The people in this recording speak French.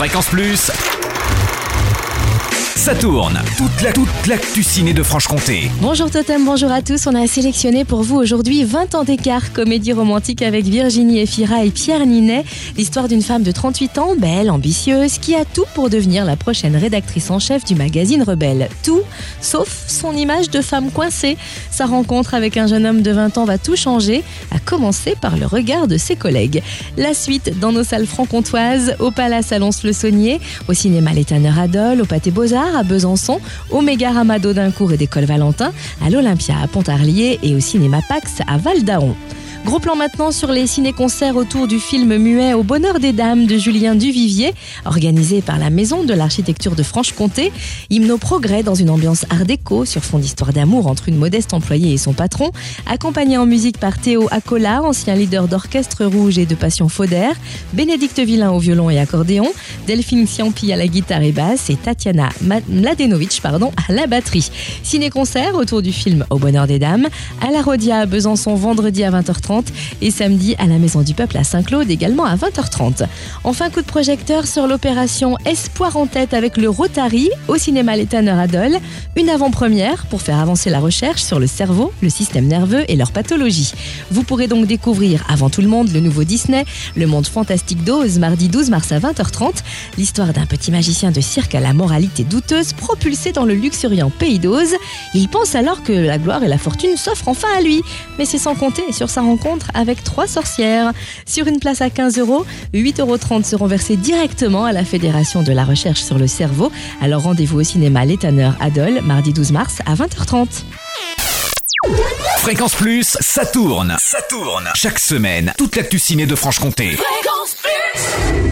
Fréquence Plus. Ça tourne. Toute la toute l'actu ciné de Franche-Comté. Bonjour Totem, bonjour à tous. On a sélectionné pour vous aujourd'hui 20 ans d'écart, comédie romantique avec Virginie Efira et Pierre Ninet. L'histoire d'une femme de 38 ans, belle, ambitieuse, qui a tout pour devenir la prochaine rédactrice en chef du magazine Rebelle. Tout, sauf son image de femme coincée. Sa rencontre avec un jeune homme de 20 ans va tout changer, à commencer par le regard de ses collègues. La suite dans nos salles franc-comtoises, au Palace Alonce-le-Saunier, au cinéma Les Tanneurs Adol, au Pâté Beaux-Arts, à Besançon, au Méga et d'École Valentin, à l'Olympia à Pontarlier et au cinéma Pax à Val d'Aron. Gros plan maintenant sur les ciné-concerts autour du film muet Au bonheur des dames de Julien Duvivier, organisé par la Maison de l'architecture de Franche-Comté. Hymne au progrès dans une ambiance art déco sur fond d'histoire d'amour entre une modeste employée et son patron, accompagné en musique par Théo Acola, ancien leader d'orchestre rouge et de Passion Fauder, Bénédicte Villain au violon et accordéon, Delphine Ciampi à la guitare et basse. Et Tatiana Mladenovic à la batterie. Ciné-concert autour du film Au bonheur des dames, à la Rodia à Besançon vendredi à 20h30 et samedi à la Maison du Peuple à Saint-Claude également à 20h30. Enfin, coup de projecteur sur l'opération Espoir en tête avec le Rotary au cinéma Les Adol. Une avant-première pour faire avancer la recherche sur le cerveau, le système nerveux et leur pathologie. Vous pourrez donc découvrir avant tout le monde le nouveau Disney, Le Monde Fantastique d'Oz, mardi 12 mars à 20h30, l'histoire d'un petit magicien de cirque à la moralité douteuse propulsé dans le luxuriant pays d'Oz. Il pense alors que la gloire et la fortune s'offrent enfin à lui, mais c'est sans compter sur sa rencontre avec trois sorcières. Sur une place à 15 euros, 8,30 euros seront versés directement à la Fédération de la recherche sur le cerveau. Alors rendez-vous au cinéma L'Étanneur Adol, mardi 12 mars à 20h30. Fréquence Plus, ça tourne. Ça tourne. Chaque semaine, toute l'actu ciné de Franche-Comté. Fréquence Plus